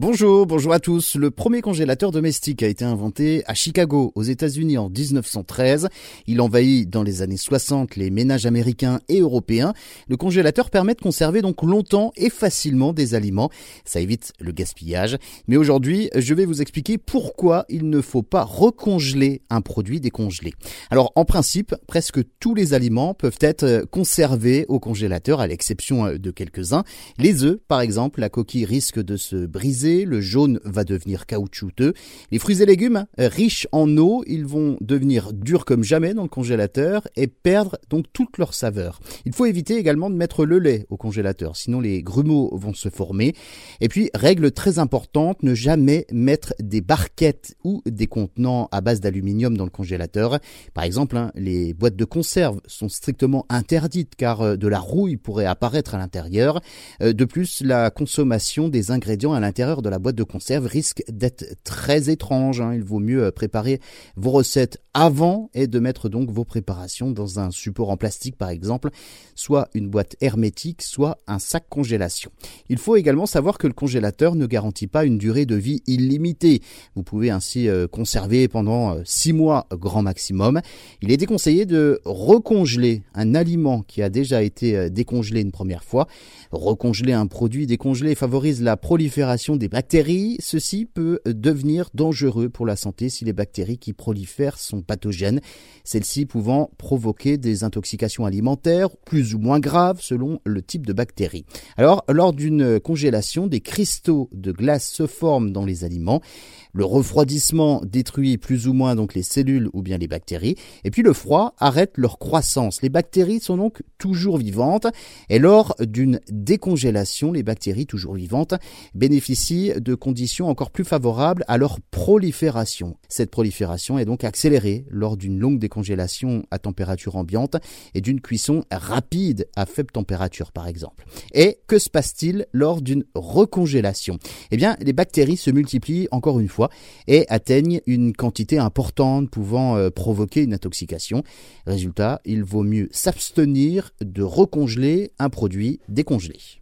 Bonjour, bonjour à tous. Le premier congélateur domestique a été inventé à Chicago, aux États-Unis en 1913. Il envahit dans les années 60 les ménages américains et européens. Le congélateur permet de conserver donc longtemps et facilement des aliments. Ça évite le gaspillage. Mais aujourd'hui, je vais vous expliquer pourquoi il ne faut pas recongeler un produit décongelé. Alors, en principe, presque tous les aliments peuvent être conservés au congélateur, à l'exception de quelques-uns. Les œufs, par exemple, la coquille risque de se briser le jaune va devenir caoutchouteux. Les fruits et légumes, euh, riches en eau, ils vont devenir durs comme jamais dans le congélateur et perdre donc toute leur saveur. Il faut éviter également de mettre le lait au congélateur, sinon les grumeaux vont se former. Et puis, règle très importante, ne jamais mettre des barquettes ou des contenants à base d'aluminium dans le congélateur. Par exemple, hein, les boîtes de conserve sont strictement interdites car euh, de la rouille pourrait apparaître à l'intérieur. Euh, de plus, la consommation des ingrédients à l'intérieur de la boîte de conserve risque d'être très étrange. Hein. Il vaut mieux euh, préparer vos recettes avant et de mettre donc vos préparations dans un support en plastique par exemple, soit une boîte hermétique, soit un sac congélation. Il faut également savoir que le congélateur ne garantit pas une durée de vie illimitée. Vous pouvez ainsi euh, conserver pendant 6 euh, mois grand maximum. Il est déconseillé de recongeler un aliment qui a déjà été décongelé une première fois. Recongeler un produit décongelé favorise la prolifération des bactéries, ceci peut devenir dangereux pour la santé si les bactéries qui prolifèrent sont pathogènes, celles-ci pouvant provoquer des intoxications alimentaires plus ou moins graves selon le type de bactérie. Alors, lors d'une congélation, des cristaux de glace se forment dans les aliments. Le refroidissement détruit plus ou moins donc les cellules ou bien les bactéries, et puis le froid arrête leur croissance. Les bactéries sont donc toujours vivantes, et lors d'une décongélation, les bactéries toujours vivantes de conditions encore plus favorables à leur prolifération. Cette prolifération est donc accélérée lors d'une longue décongélation à température ambiante et d'une cuisson rapide à faible température par exemple. Et que se passe-t-il lors d'une recongélation? Eh bien, les bactéries se multiplient encore une fois et atteignent une quantité importante pouvant euh, provoquer une intoxication. Résultat, il vaut mieux s'abstenir de recongeler un produit décongelé.